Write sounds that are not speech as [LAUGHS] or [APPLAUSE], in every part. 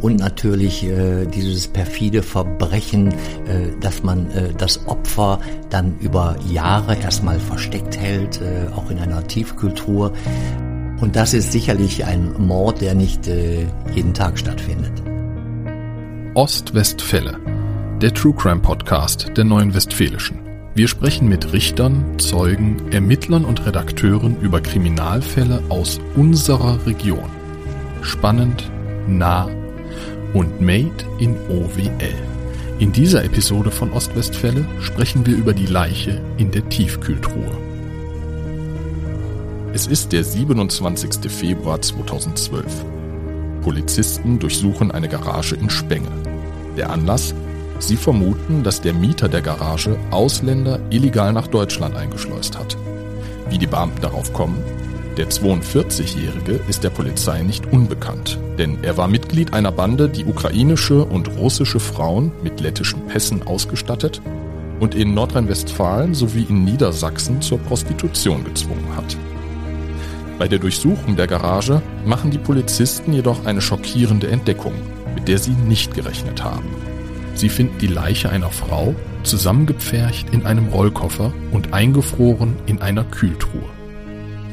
und natürlich äh, dieses perfide Verbrechen, äh, dass man äh, das Opfer dann über Jahre erstmal versteckt hält, äh, auch in einer Tiefkultur. Und das ist sicherlich ein Mord, der nicht äh, jeden Tag stattfindet. Ostwestfälle, der True Crime Podcast der Neuen Westfälischen. Wir sprechen mit Richtern, Zeugen, Ermittlern und Redakteuren über Kriminalfälle aus unserer Region. Spannend, nah und Made in OWL. In dieser Episode von Ostwestfälle sprechen wir über die Leiche in der Tiefkühltruhe. Es ist der 27. Februar 2012. Polizisten durchsuchen eine Garage in Spenge. Der Anlass? Sie vermuten, dass der Mieter der Garage Ausländer illegal nach Deutschland eingeschleust hat. Wie die Beamten darauf kommen? Der 42-Jährige ist der Polizei nicht unbekannt, denn er war Mitglied einer Bande, die ukrainische und russische Frauen mit lettischen Pässen ausgestattet und in Nordrhein-Westfalen sowie in Niedersachsen zur Prostitution gezwungen hat. Bei der Durchsuchung der Garage machen die Polizisten jedoch eine schockierende Entdeckung, mit der sie nicht gerechnet haben. Sie finden die Leiche einer Frau zusammengepfercht in einem Rollkoffer und eingefroren in einer Kühltruhe.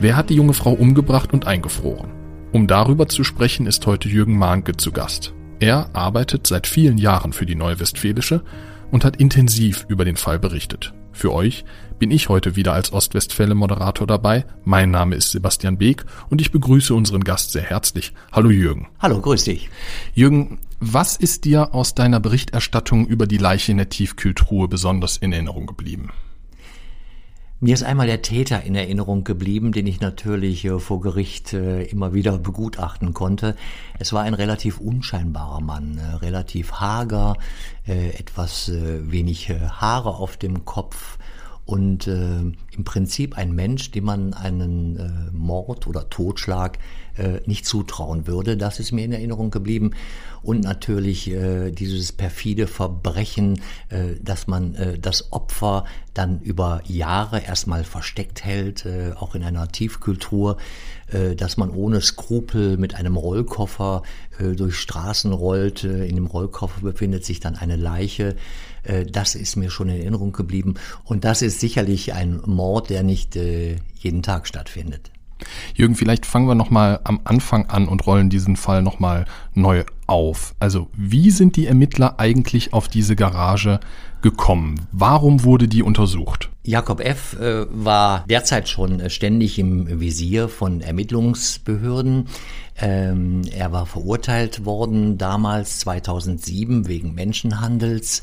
Wer hat die junge Frau umgebracht und eingefroren? Um darüber zu sprechen, ist heute Jürgen Mahnke zu Gast. Er arbeitet seit vielen Jahren für die Neue Westfälische und hat intensiv über den Fall berichtet. Für euch bin ich heute wieder als Ostwestfälle Moderator dabei. Mein Name ist Sebastian Beek und ich begrüße unseren Gast sehr herzlich. Hallo Jürgen. Hallo, grüß dich. Jürgen, was ist dir aus deiner Berichterstattung über die Leiche in der Tiefkühltruhe besonders in Erinnerung geblieben? Mir ist einmal der Täter in Erinnerung geblieben, den ich natürlich äh, vor Gericht äh, immer wieder begutachten konnte. Es war ein relativ unscheinbarer Mann, äh, relativ hager, etwas wenig Haare auf dem Kopf und im Prinzip ein Mensch, dem man einen Mord oder Totschlag nicht zutrauen würde. Das ist mir in Erinnerung geblieben und natürlich äh, dieses perfide Verbrechen, äh, dass man äh, das Opfer dann über Jahre erstmal versteckt hält, äh, auch in einer Tiefkultur, äh, dass man ohne Skrupel mit einem Rollkoffer äh, durch Straßen rollt. Äh, in dem Rollkoffer befindet sich dann eine Leiche. Äh, das ist mir schon in Erinnerung geblieben. Und das ist sicherlich ein Mord, der nicht äh, jeden Tag stattfindet. Jürgen, vielleicht fangen wir nochmal am Anfang an und rollen diesen Fall nochmal neu auf. Also wie sind die Ermittler eigentlich auf diese Garage gekommen? Warum wurde die untersucht? Jakob F. Äh, war derzeit schon äh, ständig im Visier von Ermittlungsbehörden. Ähm, er war verurteilt worden damals 2007 wegen Menschenhandels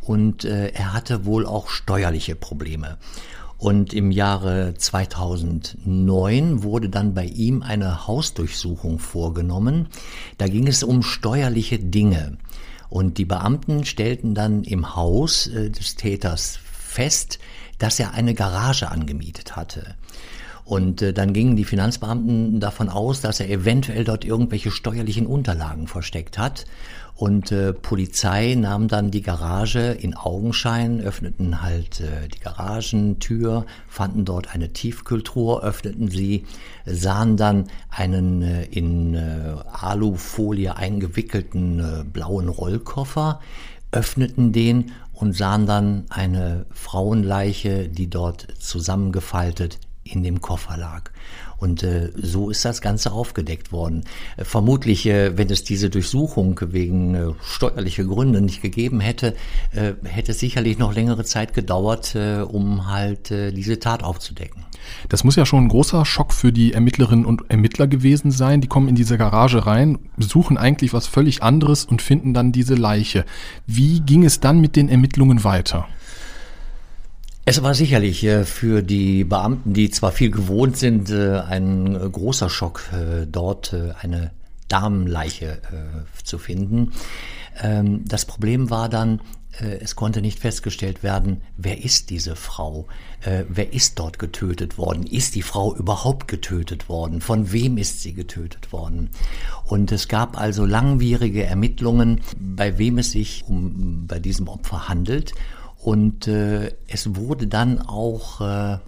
und äh, er hatte wohl auch steuerliche Probleme. Und im Jahre 2009 wurde dann bei ihm eine Hausdurchsuchung vorgenommen. Da ging es um steuerliche Dinge. Und die Beamten stellten dann im Haus äh, des Täters fest, dass er eine Garage angemietet hatte. Und äh, dann gingen die Finanzbeamten davon aus, dass er eventuell dort irgendwelche steuerlichen Unterlagen versteckt hat. Und äh, Polizei nahm dann die Garage in Augenschein, öffneten halt äh, die Garagentür, fanden dort eine Tiefkühltruhe, öffneten sie, sahen dann einen äh, in äh, Alufolie eingewickelten äh, blauen Rollkoffer, öffneten den und sahen dann eine Frauenleiche, die dort zusammengefaltet in dem Koffer lag. Und äh, so ist das Ganze aufgedeckt worden. Äh, vermutlich, äh, wenn es diese Durchsuchung wegen äh, steuerlicher Gründe nicht gegeben hätte, äh, hätte es sicherlich noch längere Zeit gedauert, äh, um halt äh, diese Tat aufzudecken. Das muss ja schon ein großer Schock für die Ermittlerinnen und Ermittler gewesen sein. Die kommen in diese Garage rein, suchen eigentlich was völlig anderes und finden dann diese Leiche. Wie ging es dann mit den Ermittlungen weiter? Es war sicherlich äh, für die Beamten, die zwar viel gewohnt sind, äh, ein äh, großer Schock, dort eine Damenleiche zu finden. Ähm, das Problem war dann, es konnte nicht festgestellt werden, wer ist diese Frau? Wer ist dort getötet worden? Ist die Frau überhaupt getötet worden? Von wem ist sie getötet worden? Und es gab also langwierige Ermittlungen, bei wem es sich um bei diesem Opfer handelt. Und äh, es wurde dann auch, äh,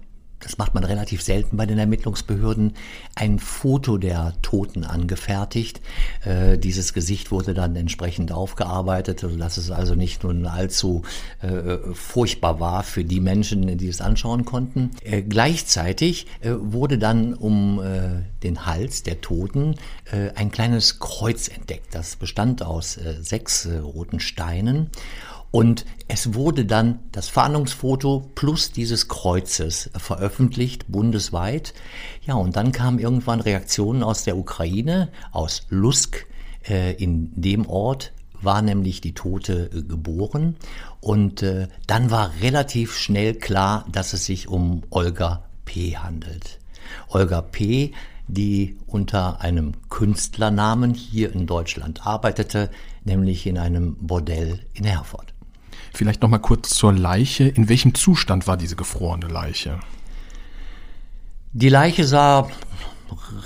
das macht man relativ selten bei den Ermittlungsbehörden, ein Foto der Toten angefertigt. Äh, dieses Gesicht wurde dann entsprechend aufgearbeitet, sodass es also nicht nun allzu äh, furchtbar war für die Menschen, die es anschauen konnten. Äh, gleichzeitig äh, wurde dann um äh, den Hals der Toten äh, ein kleines Kreuz entdeckt. Das bestand aus sechs roten Steinen. Und es wurde dann das Fahndungsfoto plus dieses Kreuzes veröffentlicht, bundesweit. Ja, und dann kamen irgendwann Reaktionen aus der Ukraine, aus Lusk, äh, in dem Ort war nämlich die Tote äh, geboren. Und äh, dann war relativ schnell klar, dass es sich um Olga P. handelt. Olga P., die unter einem Künstlernamen hier in Deutschland arbeitete, nämlich in einem Bordell in Herford. Vielleicht noch mal kurz zur Leiche. In welchem Zustand war diese gefrorene Leiche? Die Leiche sah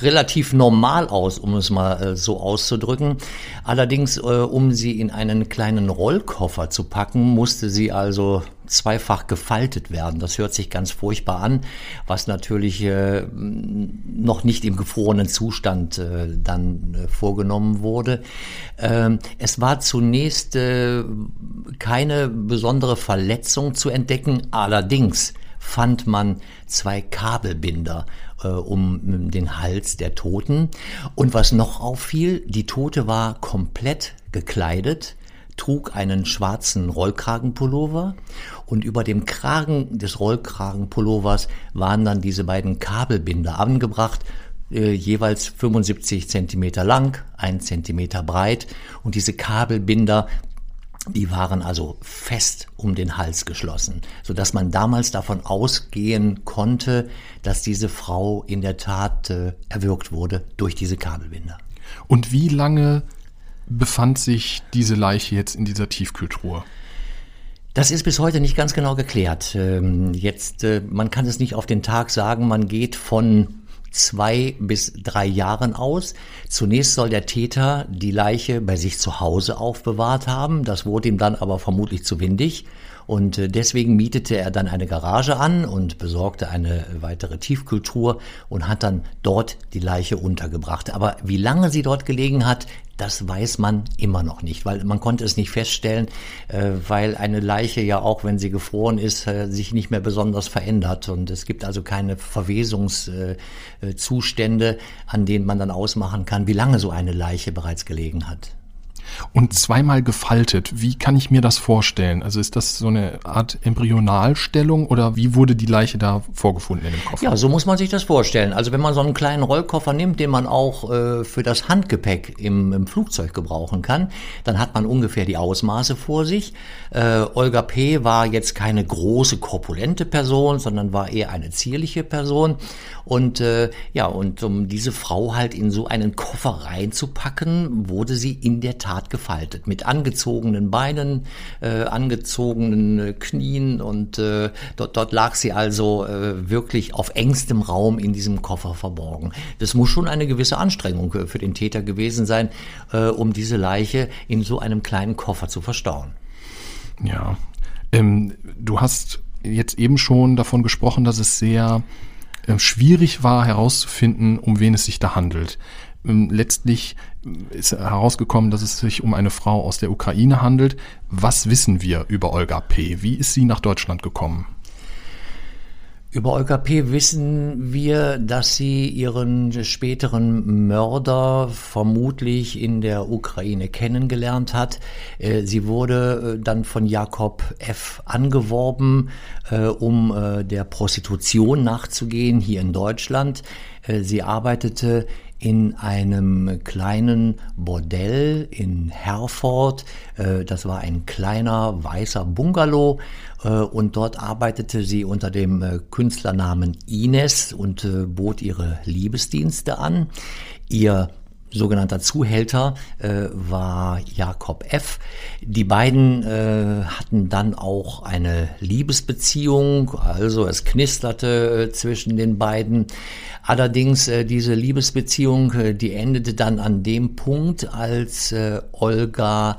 relativ normal aus, um es mal äh, so auszudrücken. Allerdings, äh, um sie in einen kleinen Rollkoffer zu packen, musste sie also zweifach gefaltet werden. Das hört sich ganz furchtbar an, was natürlich äh, noch nicht im gefrorenen Zustand äh, dann äh, vorgenommen wurde. Ähm, es war zunächst äh, keine besondere Verletzung zu entdecken, allerdings fand man zwei Kabelbinder äh, um den Hals der Toten. Und was noch auffiel, die Tote war komplett gekleidet, trug einen schwarzen Rollkragenpullover und über dem Kragen des Rollkragenpullovers waren dann diese beiden Kabelbinder angebracht, äh, jeweils 75 Zentimeter lang, ein Zentimeter breit und diese Kabelbinder die waren also fest um den Hals geschlossen, so dass man damals davon ausgehen konnte, dass diese Frau in der Tat äh, erwürgt wurde durch diese Kabelbinder. Und wie lange befand sich diese Leiche jetzt in dieser Tiefkühltruhe? Das ist bis heute nicht ganz genau geklärt. Ähm, jetzt, äh, man kann es nicht auf den Tag sagen, man geht von zwei bis drei Jahren aus. Zunächst soll der Täter die Leiche bei sich zu Hause aufbewahrt haben. Das wurde ihm dann aber vermutlich zu windig. Und äh, deswegen mietete er dann eine Garage an und besorgte eine weitere Tiefkultur und hat dann dort die Leiche untergebracht. Aber wie lange sie dort gelegen hat, das weiß man immer noch nicht, weil man konnte es nicht feststellen, äh, weil eine Leiche ja auch, wenn sie gefroren ist, äh, sich nicht mehr besonders verändert. Und es gibt also keine Verwesungszustände, an denen man dann ausmachen kann, wie lange so eine Leiche bereits gelegen hat und zweimal gefaltet. Wie kann ich mir das vorstellen? Also ist das so eine Art Embryonalstellung oder wie wurde die Leiche da vorgefunden in dem Koffer? Ja, so muss man sich das vorstellen. Also wenn man so einen kleinen Rollkoffer nimmt, den man auch äh, für das Handgepäck im, im, Flugzeug gebrauchen kann, dann hat man ungefähr die Ausmaße vor sich. Äh, Olga P. war jetzt keine große, korpulente Person, sondern war eher eine zierliche Person. Und äh, ja, und um diese Frau halt in so einen Koffer reinzupacken, wurde sie in der Tat gefaltet. Mit angezogenen Beinen, äh, angezogenen äh, Knien und äh, dort, dort lag sie also äh, wirklich auf engstem Raum in diesem Koffer verborgen. Das muss schon eine gewisse Anstrengung für den Täter gewesen sein, äh, um diese Leiche in so einem kleinen Koffer zu verstauen. Ja, ähm, du hast jetzt eben schon davon gesprochen, dass es sehr äh, schwierig war herauszufinden, um wen es sich da handelt. Ähm, letztlich ist herausgekommen, dass es sich um eine Frau aus der Ukraine handelt. Was wissen wir über Olga P? Wie ist sie nach Deutschland gekommen? Über Olga P. wissen wir, dass sie ihren späteren Mörder vermutlich in der Ukraine kennengelernt hat. Äh, sie wurde äh, dann von Jakob F. angeworben, äh, um der Prostitution nachzugehen hier in Deutschland. Sie arbeitete in einem kleinen Bordell in Herford. Äh, das war ein kleiner weißer Bungalow äh, und dort arbeitete sie unter dem äh, Künstlernamen Ines und bot ihre Liebesdienste an. Ihr sogenannter Zuhälter äh, war Jakob F. Die beiden äh, hatten dann auch eine Liebesbeziehung, also es knisterte äh, zwischen den beiden. Allerdings äh, diese Liebesbeziehung, äh, die endete dann an dem Punkt, als äh, Olga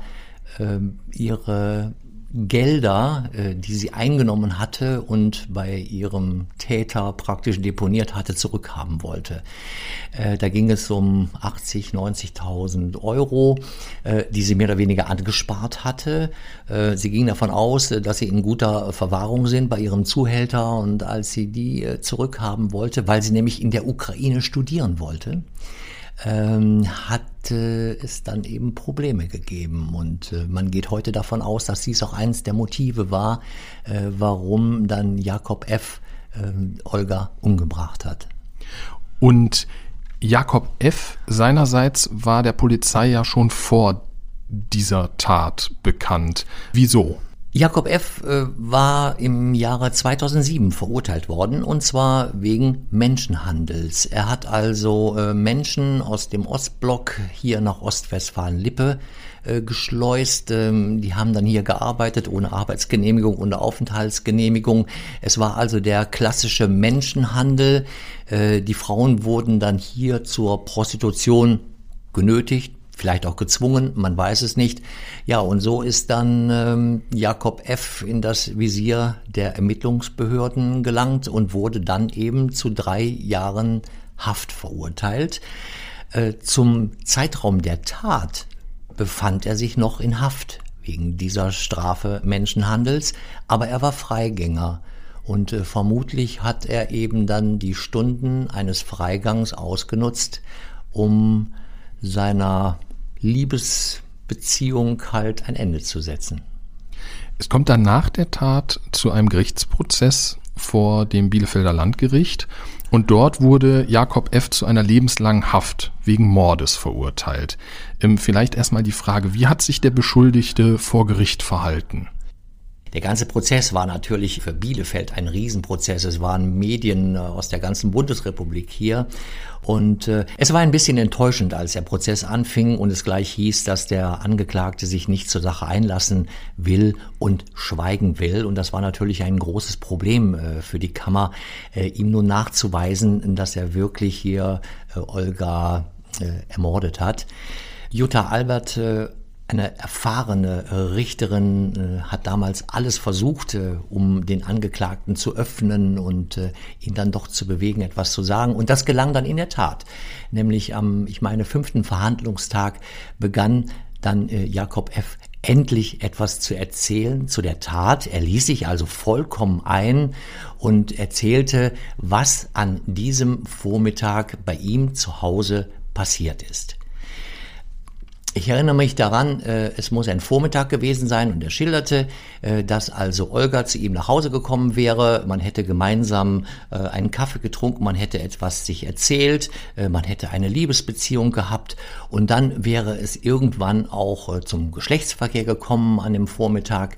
äh, ihre Gelder, äh, die sie eingenommen hatte und bei ihrem Täter praktisch deponiert hatte, zurückhaben wollte. Äh, da ging es um 80, 90.000 Euro, äh, die sie mehr oder weniger angespart hatte. Sie ging davon aus, dass sie in guter Verwahrung sind bei ihrem Zuhälter und als sie die zurückhaben wollte, weil sie nämlich in der Ukraine studieren wollte, ähm, hat äh, es dann eben Probleme gegeben. Und äh, man geht heute davon aus, dass dies auch eines der Motive war, äh, warum dann Jakob F. Ähm, Olga umgebracht hat. Und Jakob F. seinerseits war der Polizei ja schon vor dieser Tat bekannt. Wieso? Jakob F. Äh, war im Jahre 2007 verurteilt worden und zwar wegen Menschenhandels. Er hat also äh, Menschen aus dem Ostblock hier nach Ostwestfalen-Lippe äh, geschleust. Ähm, die haben dann hier gearbeitet ohne Arbeitsgenehmigung, ohne Aufenthaltsgenehmigung. Es war also der klassische Menschenhandel. Die Frauen wurden dann hier zur Prostitution genötigt, vielleicht auch gezwungen, man weiß es nicht. Ja, und so ist dann ähm, Jakob F. in das Visier der Ermittlungsbehörden gelangt und wurde dann eben zu drei Jahren Haft verurteilt. Äh, zum Zeitraum der Tat befand er sich noch in Haft wegen dieser Strafe Menschenhandels, aber er war Freigänger. Und äh, vermutlich hat er eben dann die Stunden eines Freigangs ausgenutzt, um seiner Liebesbeziehung halt ein Ende zu setzen. Es kommt dann nach der Tat zu einem Gerichtsprozess vor dem Bielefelder Landgericht und dort wurde Jakob F. zu einer lebenslangen Haft wegen Mordes verurteilt. Ähm, vielleicht erstmal die Frage, wie hat sich der Beschuldigte vor Gericht verhalten? Der ganze Prozess war natürlich für Bielefeld ein Riesenprozess. Es waren Medien äh, aus der ganzen Bundesrepublik hier. Und äh, es war ein bisschen enttäuschend, als der Prozess anfing und es gleich hieß, dass der Angeklagte sich nicht zur Sache einlassen will und schweigen will. Und das war natürlich ein großes Problem äh, für die Kammer, äh, ihm nur nachzuweisen, dass er wirklich hier äh, Olga äh, ermordet hat. Jutta Albert eine erfahrene äh, Richterin äh, hat damals alles versucht, äh, um den Angeklagten zu öffnen und ihn dann doch zu bewegen, etwas zu sagen. Und das gelang dann in der Tat. Nämlich am, ich meine, fünften Verhandlungstag begann dann Jakob F. endlich etwas zu erzählen zu der Tat. Er ließ sich also vollkommen ein und erzählte, was an diesem Vormittag bei ihm zu Hause passiert ist. Ich erinnere mich daran, äh, es muss ein Vormittag gewesen sein und er schilderte, äh, dass also Olga zu ihm nach Hause gekommen wäre. Man hätte gemeinsam äh, einen Kaffee getrunken, man hätte etwas sich erzählt, äh, man hätte eine Liebesbeziehung gehabt und dann wäre es irgendwann auch äh, zum Geschlechtsverkehr gekommen an dem Vormittag.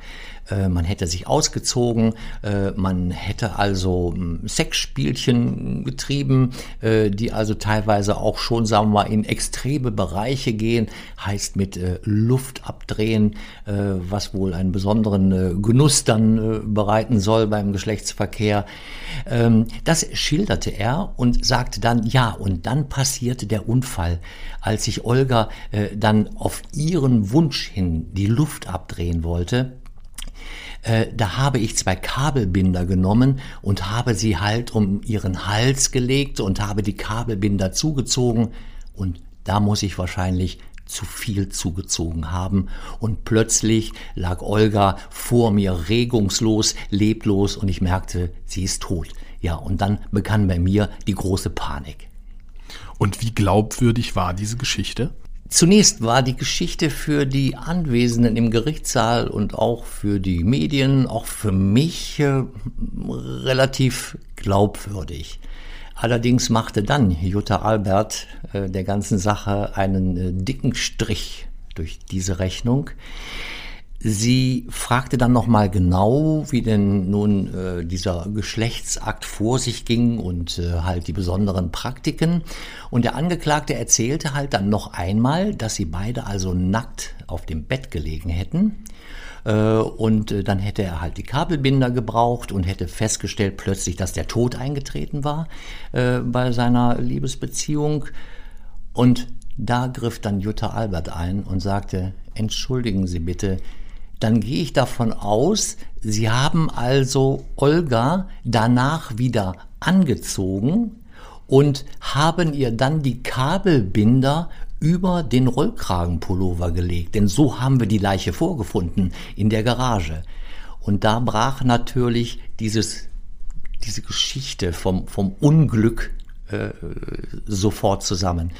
Äh, man hätte sich ausgezogen, äh, man hätte also hm, Sexspielchen getrieben, äh, die also teilweise auch schon, sagen wir mal, in extreme Bereiche gehen, heißt mit Luft abdrehen, was wohl einen besonderen Genuss dann bereiten soll beim Geschlechtsverkehr. Ähm, das schilderte er und sagte dann, ja, und dann passierte der Unfall, als sich Olga dann auf ihren Wunsch hin die Luft abdrehen wollte äh, da habe ich zwei Kabelbinder genommen und habe sie halt um ihren Hals gelegt und habe die Kabelbinder zugezogen und da muss ich wahrscheinlich zu viel zugezogen haben und plötzlich lag Olga vor mir regungslos, leblos und ich merkte, sie ist tot. Ja, und dann begann bei mir die große Panik. Und wie glaubwürdig war diese Geschichte? Zunächst war die Geschichte für die Anwesenden im Gerichtssaal und auch für die Medien, auch für mich äh, relativ glaubwürdig. Allerdings machte dann Jutta Albert äh, der ganzen Sache einen äh, dicken Strich durch diese Rechnung. Sie fragte dann nochmal genau, wie denn nun äh, dieser Geschlechtsakt vor sich ging und äh, halt die besonderen Praktiken. Und der Angeklagte erzählte halt dann noch einmal, dass sie beide also nackt auf dem Bett gelegen hätten. Äh, und äh, dann hätte er halt die Kabelbinder gebraucht und hätte festgestellt plötzlich, dass der Tod eingetreten war äh, bei seiner Liebesbeziehung. Und da griff dann Jutta Albert ein und sagte, entschuldigen Sie bitte, dann gehe ich davon aus, Sie haben also Olga danach wieder angezogen und haben ihr dann die Kabelbinder über den Rollkragenpullover gelegt. Denn so haben wir die Leiche vorgefunden in der Garage. Und da brach natürlich dieses, diese Geschichte vom, vom Unglück äh, sofort zusammen.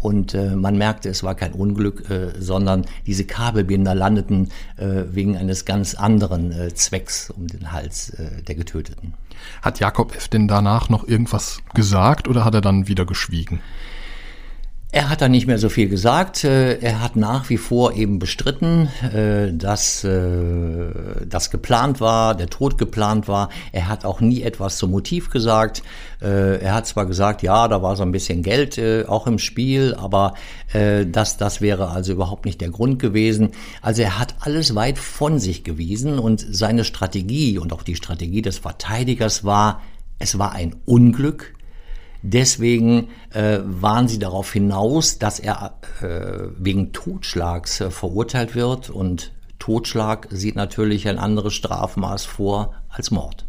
Und äh, man merkte, es war kein Unglück, äh, sondern diese Kabelbinder landeten äh, wegen eines ganz anderen äh, Zwecks um den Hals äh, der Getöteten. Hat Jakob F. denn danach noch irgendwas gesagt oder hat er dann wieder geschwiegen? Er hat da nicht mehr so viel gesagt. Äh, er hat nach wie vor eben bestritten, äh, dass äh, das geplant war, der Tod geplant war. Er hat auch nie etwas zum Motiv gesagt. Er hat zwar gesagt, ja, da war so ein bisschen Geld auch im Spiel, aber das, das wäre also überhaupt nicht der Grund gewesen. Also er hat alles weit von sich gewiesen und seine Strategie und auch die Strategie des Verteidigers war, es war ein Unglück, Deswegen äh, waren sie darauf hinaus, dass er äh, wegen Totschlags äh, verurteilt wird und Totschlag sieht natürlich ein anderes Strafmaß vor als Mord.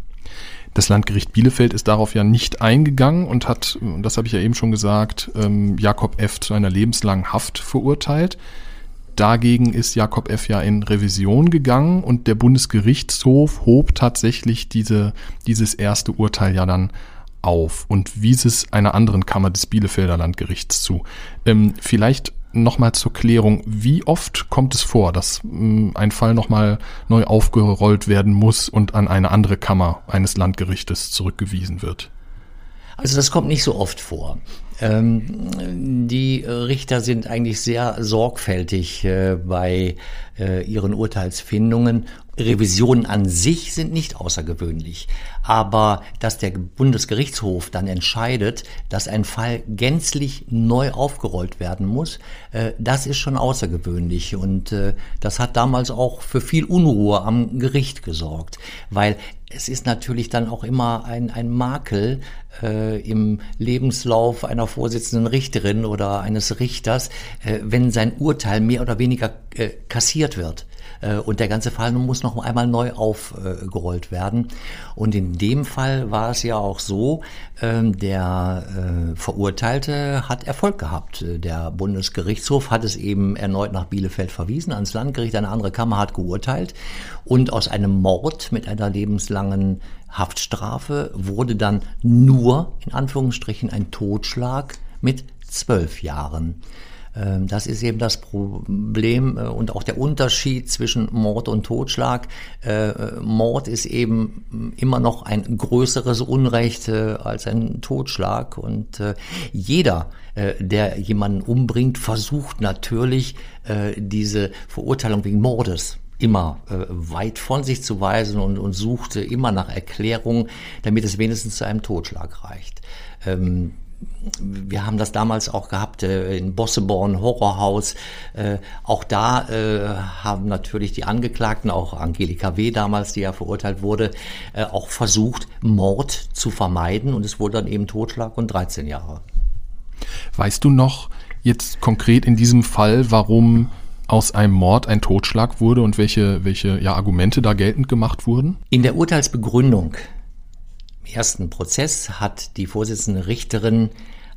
Das Landgericht Bielefeld ist darauf ja nicht eingegangen und hat, das habe ich ja eben schon gesagt, ähm, Jakob F. zu einer lebenslangen Haft verurteilt. Dagegen ist Jakob F. ja in Revision gegangen und der Bundesgerichtshof hob tatsächlich diese, dieses erste Urteil ja dann auf und wies es einer anderen Kammer des Bielefelder Landgerichts zu. Ähm, vielleicht nochmal zur Klärung, wie oft kommt es vor, dass ähm, ein Fall nochmal neu aufgerollt werden muss und an eine andere Kammer eines Landgerichtes zurückgewiesen wird? Also das kommt nicht so oft vor. Ähm, die Richter sind eigentlich sehr sorgfältig äh, bei äh, ihren Urteilsfindungen Revisionen an sich sind nicht außergewöhnlich. Aber dass der Bundesgerichtshof dann entscheidet, dass ein Fall gänzlich neu aufgerollt werden muss, äh, das ist schon außergewöhnlich. Und äh, das hat damals auch für viel Unruhe am Gericht gesorgt. Weil es ist natürlich dann auch immer ein, ein Makel äh, im Lebenslauf einer Vorsitzenden Richterin oder eines Richters, äh, wenn sein Urteil mehr oder weniger äh, kassiert wird. Äh, und der ganze Fall muss noch einmal neu aufgerollt werden. Und in dem Fall war es ja auch so, ähm, der äh, Verurteilte hat Erfolg gehabt. Der Bundesgerichtshof hat es eben erneut nach Bielefeld verwiesen, ans Landgericht, eine andere Kammer hat geurteilt. Und aus einem Mord mit einer lebenslangen Haftstrafe wurde dann nur, in Anführungsstrichen, ein Totschlag mit zwölf Jahren. Ähm, das ist eben das Problem äh, und auch der Unterschied zwischen Mord und Totschlag. Äh, Mord ist eben immer noch ein größeres Unrecht äh, als ein Totschlag und jeder, der jemanden umbringt, versucht natürlich diese Verurteilung wegen Mordes immer weit von sich zu weisen und, und suchte immer nach Erklärungen, damit es wenigstens zu einem Totschlag reicht. Ähm, wir haben das damals auch gehabt äh, in Bosseborn Horrorhaus. Äh, auch da äh, haben natürlich die Angeklagten, auch Angelika W. damals, die ja verurteilt wurde, äh, auch versucht, Mord zu vermeiden. Und es wurde dann eben Totschlag und 13 Jahre. Weißt du noch jetzt konkret in diesem Fall, warum aus einem Mord ein Totschlag wurde und welche, welche ja, Argumente da geltend gemacht wurden? In der Urteilsbegründung ersten Prozess hat die Vorsitzende Richterin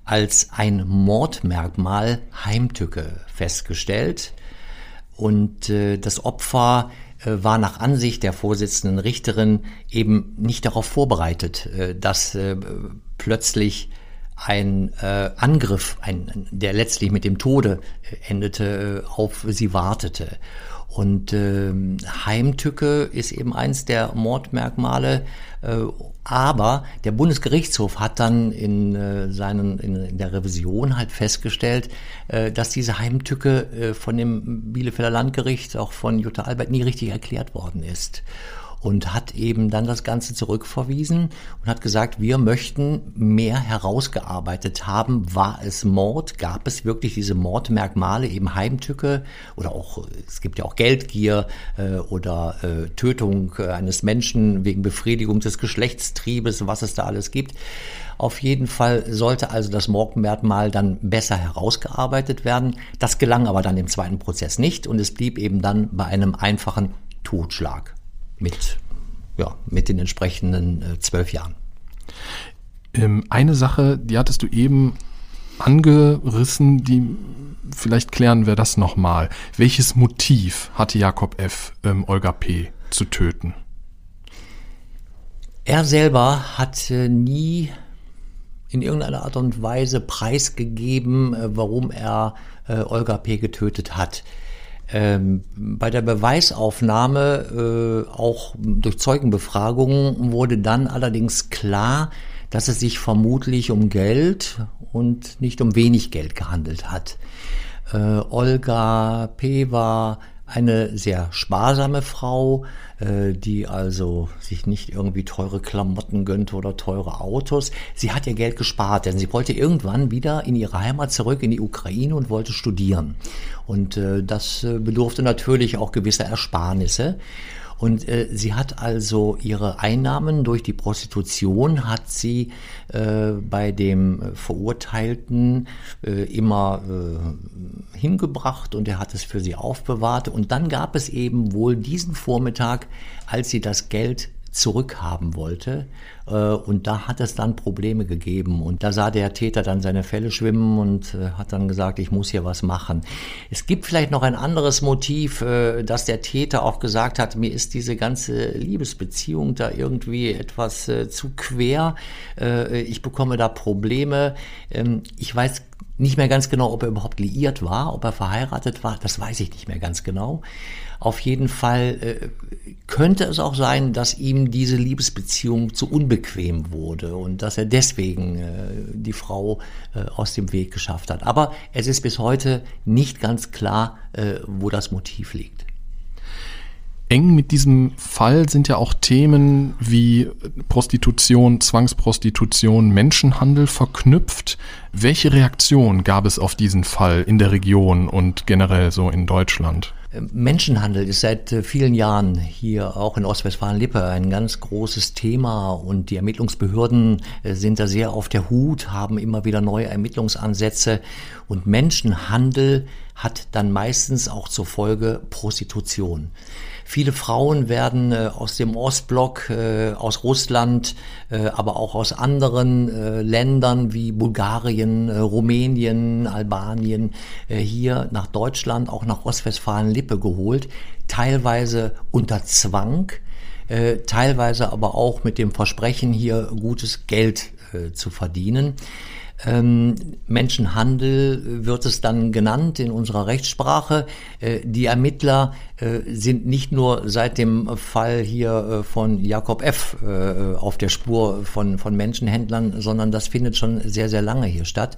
als ein Mordmerkmal Heimtücke festgestellt. Und äh, das Opfer äh, war nach Ansicht der Vorsitzenden Richterin eben nicht darauf vorbereitet, äh, dass äh, plötzlich ein äh, Angriff, ein, der letztlich mit dem Tode äh, endete, auf sie wartete. Und äh, Heimtücke ist eben eins der Mordmerkmale. Äh, aber der Bundesgerichtshof hat dann in, äh, seinen, in, in der Revision halt festgestellt, äh, dass diese Heimtücke äh, von dem Bielefelder Landgericht, auch von Jutta Albert, nie richtig erklärt worden ist und hat eben dann das Ganze zurückverwiesen und hat gesagt, wir möchten mehr herausgearbeitet haben. War es Mord? Gab es wirklich diese Mordmerkmale, eben Heimtücke oder auch, es gibt ja auch Geldgier äh, oder äh, Tötung eines Menschen wegen Befriedigung des Geschlechtstriebes, was es da alles gibt. Auf jeden Fall sollte also das Mordmerkmal dann besser herausgearbeitet werden. Das gelang aber dann im zweiten Prozess nicht und es blieb eben dann bei einem einfachen Totschlag mit, ja, mit den entsprechenden äh, zwölf Jahren. Ähm, eine Sache, die hattest du eben angerissen, die vielleicht klären wir das nochmal. Welches Motiv hatte Jakob F., ähm, Olga P. zu töten? Er selber hat nie in irgendeiner Art und Weise preisgegeben, äh, warum er äh, Olga P. getötet hat. Ähm, bei der Beweisaufnahme, äh, auch durch Zeugenbefragungen, wurde dann allerdings klar, dass es sich vermutlich um Geld und nicht um wenig Geld gehandelt hat. Äh, Olga P. war eine sehr sparsame Frau, äh, die also sich nicht irgendwie teure Klamotten gönnte oder teure Autos. Sie hat ihr Geld gespart, denn sie wollte irgendwann wieder in ihre Heimat zurück in die Ukraine und wollte studieren. Und äh, das äh, bedurfte natürlich auch gewisser Ersparnisse. Und äh, sie hat also ihre Einnahmen durch die Prostitution hat sie äh, bei dem Verurteilten äh, immer äh, hingebracht und er hat es für sie aufbewahrt. Und dann gab es eben wohl diesen Vormittag, als sie das Geld zurückhaben wollte. Äh, und da hat es dann Probleme gegeben. Und da sah der Täter dann seine Fälle schwimmen und äh, hat dann gesagt, ich muss hier was machen. Es gibt vielleicht noch ein anderes Motiv, äh, dass der Täter auch gesagt hat, mir ist diese ganze Liebesbeziehung da irgendwie etwas zu quer. Ich bekomme da Probleme. Ähm, ich weiß nicht mehr ganz genau, ob er überhaupt liiert war, ob er verheiratet war, das weiß ich nicht mehr ganz genau. Auf jeden Fall äh, könnte es auch sein, dass ihm diese Liebesbeziehung zu unbequem wurde und dass er deswegen äh, die Frau äh, aus dem Weg geschafft hat. Aber es ist bis heute nicht ganz klar, äh, wo das Motiv liegt. Eng mit diesem Fall sind ja auch Themen wie Prostitution, Zwangsprostitution, Menschenhandel verknüpft. Welche Reaktion gab es auf diesen Fall in der Region und generell so in Deutschland? Menschenhandel ist seit äh, vielen Jahren hier auch in Ostwestfalen-Lippe ein ganz großes Thema und die Ermittlungsbehörden äh, sind da sehr auf der Hut, haben immer wieder neue Ermittlungsansätze und Menschenhandel hat dann meistens auch zur Folge Prostitution. Viele Frauen werden äh, aus dem Ostblock, äh, aus Russland, äh, aber auch aus anderen äh, Ländern wie Bulgarien, äh, Rumänien, Albanien äh, hier nach Deutschland, auch nach Ostwestfalen-Lippe geholt, teilweise unter Zwang, teilweise aber auch mit dem Versprechen, hier gutes Geld zu verdienen. Ähm, Menschenhandel wird es dann genannt in unserer Rechtssprache. Äh, die Ermittler äh, sind nicht nur seit dem Fall hier äh, von Jakob F. Auf der Spur von, von Menschenhändlern, sondern das findet schon sehr, sehr lange hier statt.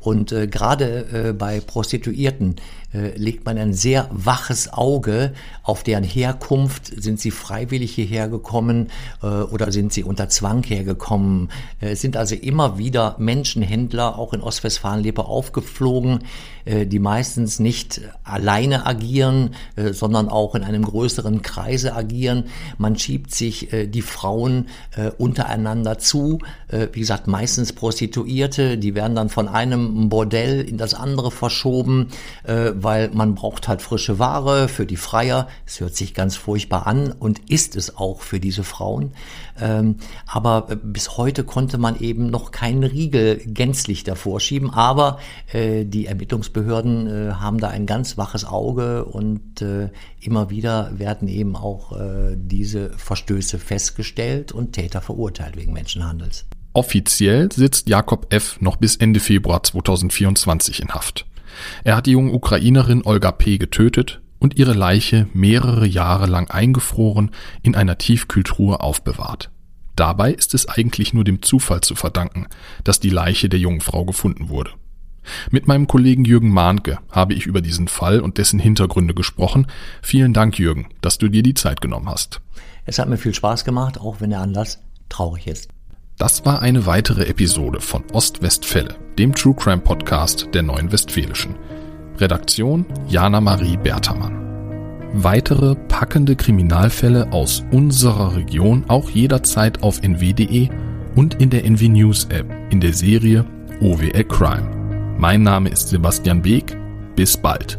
Und gerade bei Prostituierten legt man ein sehr waches Auge auf deren Herkunft. Sind sie freiwillig hierher gekommen oder sind sie unter Zwang hergekommen? Es sind also immer wieder Menschenhändler auch in Ostwestfalen-Lippe aufgeflogen, die meistens nicht alleine agieren, sondern sondern auch in einem größeren Kreise agieren. Man schiebt sich äh, die Frauen äh, untereinander zu. Äh, wie gesagt, meistens Prostituierte, die werden dann von einem Bordell in das andere verschoben, äh, weil man braucht halt frische Ware für die Freier. Es hört sich ganz furchtbar an und ist es auch für diese Frauen. Ähm, aber äh, bis heute konnte man eben noch keinen Riegel gänzlich davor schieben. Aber äh, die Ermittlungsbehörden äh, haben da ein ganz waches Auge und äh, immer wieder werden eben auch äh, diese Verstöße festgestellt und Täter verurteilt wegen Menschenhandels. Offiziell sitzt Jakob F. noch bis Ende Februar 2024 in Haft. Er hat die junge Ukrainerin Olga P. getötet und ihre Leiche mehrere Jahre lang eingefroren in einer Tiefkühltruhe aufbewahrt. Dabei ist es eigentlich nur dem Zufall zu verdanken, dass die Leiche der jungen Frau gefunden wurde. Mit meinem Kollegen Jürgen Mahnke habe ich über diesen Fall und dessen Hintergründe gesprochen. Vielen Dank, Jürgen, dass du dir die Zeit genommen hast. Es hat mir viel Spaß gemacht, auch wenn der Anlass traurig ist. Das war eine weitere Episode von Ostwestfälle, dem True Crime Podcast der Neuen Westfälischen. Redaktion Jana Marie Bertermann. Weitere packende Kriminalfälle aus unserer Region auch jederzeit auf nw.de und in der NW News App in der Serie OWL Crime. Mein Name ist Sebastian Beek. Bis bald.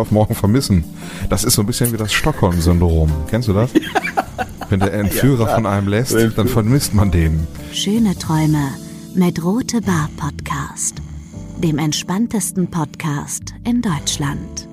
auf morgen vermissen. Das ist so ein bisschen wie das Stockholm-Syndrom. Kennst du das? [LAUGHS] Wenn der Entführer von einem lässt, dann vermisst man den. Schöne Träume mit Rote Bar Podcast, dem entspanntesten Podcast in Deutschland.